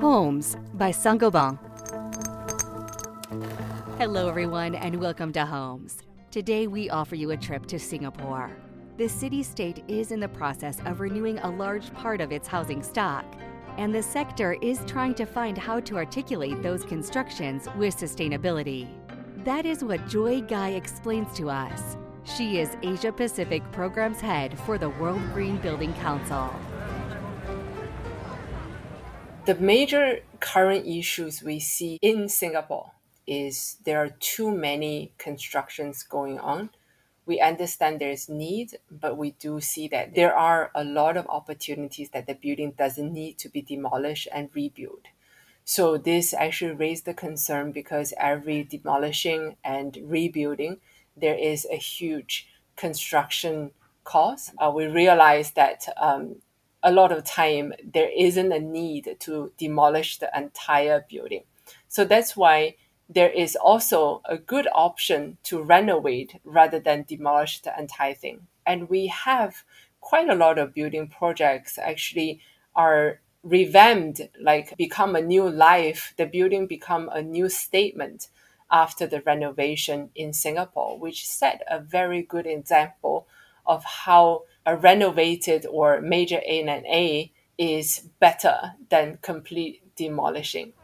Homes by Saint-Gobain. Hello, everyone, and welcome to Homes. Today, we offer you a trip to Singapore. The city state is in the process of renewing a large part of its housing stock, and the sector is trying to find how to articulate those constructions with sustainability. That is what Joy Gai explains to us. She is Asia Pacific Programs Head for the World Green Building Council. The major current issues we see in Singapore is there are too many constructions going on. We understand there's need, but we do see that there are a lot of opportunities that the building doesn't need to be demolished and rebuilt. So this actually raised the concern because every demolishing and rebuilding, there is a huge construction cost. Uh, we realize that um, a lot of time there isn't a need to demolish the entire building. So that's why there is also a good option to renovate rather than demolish the entire thing. And we have quite a lot of building projects actually are revamped, like become a new life. The building become a new statement after the renovation in Singapore, which set a very good example of how a renovated or major A and A is better than complete demolishing.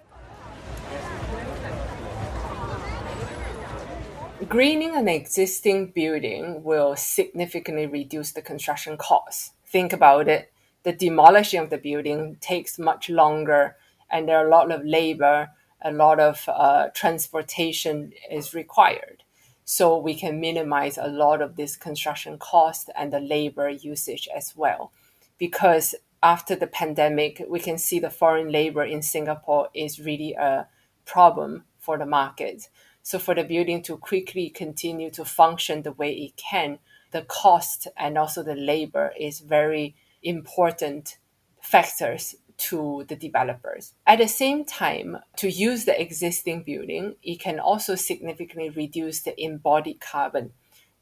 Greening an existing building will significantly reduce the construction costs. Think about it. The demolishing of the building takes much longer and there are a lot of labor, a lot of uh, transportation is required so we can minimize a lot of this construction cost and the labor usage as well. Because after the pandemic, we can see the foreign labor in Singapore is really a problem for the market. So for the building to quickly continue to function the way it can, the cost and also the labor is very important factors to the developers. At the same time, to use the existing building, it can also significantly reduce the embodied carbon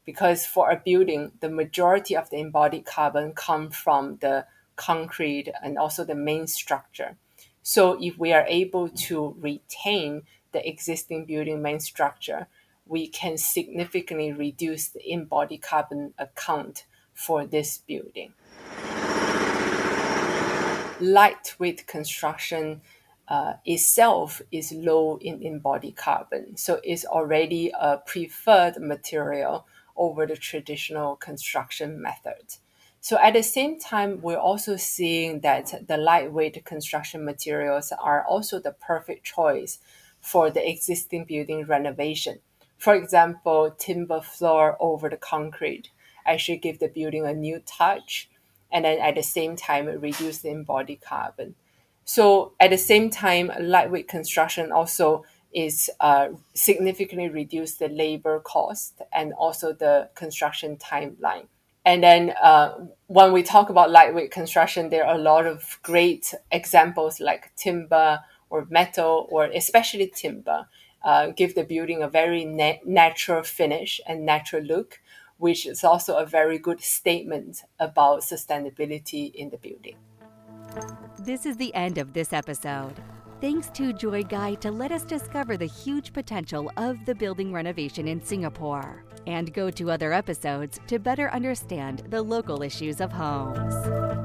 because for a building, the majority of the embodied carbon come from the concrete and also the main structure. So if we are able to retain the existing building main structure, we can significantly reduce the embodied carbon account for this building lightweight construction uh, itself is low in embodied carbon. So it's already a preferred material over the traditional construction method. So at the same time, we're also seeing that the lightweight construction materials are also the perfect choice for the existing building renovation. For example, timber floor over the concrete actually give the building a new touch and then at the same time reduce the embodied carbon. So at the same time, lightweight construction also is uh, significantly reduce the labor cost and also the construction timeline. And then uh, when we talk about lightweight construction, there are a lot of great examples like timber or metal or especially timber. Uh, give the building a very na- natural finish and natural look which is also a very good statement about sustainability in the building. This is the end of this episode. Thanks to Joy Gai to let us discover the huge potential of the building renovation in Singapore and go to other episodes to better understand the local issues of homes.